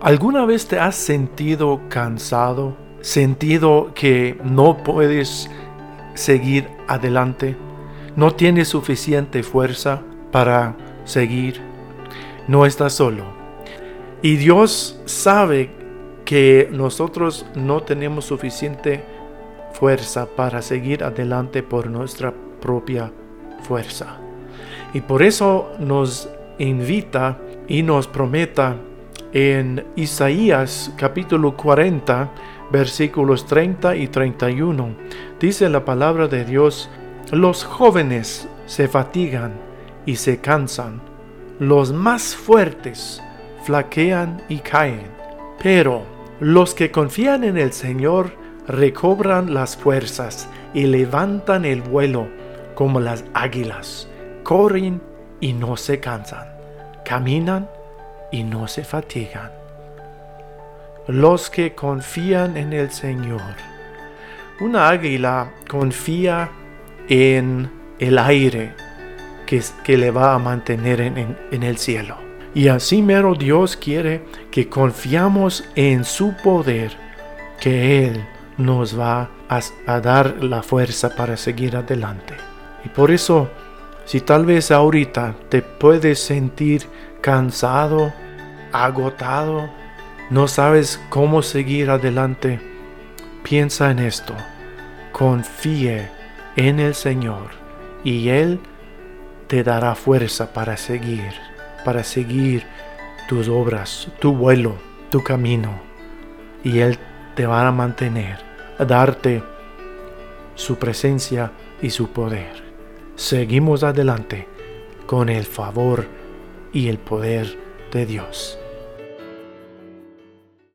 ¿Alguna vez te has sentido cansado? ¿Sentido que no puedes seguir adelante? ¿No tienes suficiente fuerza para seguir? No estás solo. Y Dios sabe que nosotros no tenemos suficiente fuerza para seguir adelante por nuestra propia fuerza. Y por eso nos invita y nos prometa en Isaías capítulo 40 versículos 30 y 31. Dice la palabra de Dios, los jóvenes se fatigan y se cansan, los más fuertes flaquean y caen, pero los que confían en el Señor recobran las fuerzas y levantan el vuelo como las águilas, corren y no se cansan, caminan y no se fatigan. Los que confían en el Señor. Una águila confía en el aire que, le va a mantener en, en el cielo. Y así mero Dios quiere que confiamos en su poder, que Él nos va a, a, dar la fuerza para seguir adelante. Y por eso, si tal vez ahorita te puedes sentir cansado, agotado, no sabes cómo seguir adelante, piensa en esto. Confíe en el Señor y Él te dará fuerza para seguir, para seguir tus obras, tu vuelo, tu camino. Y Él te va a mantener, a darte su presencia y su poder. Seguimos adelante con el favor y el poder de Dios.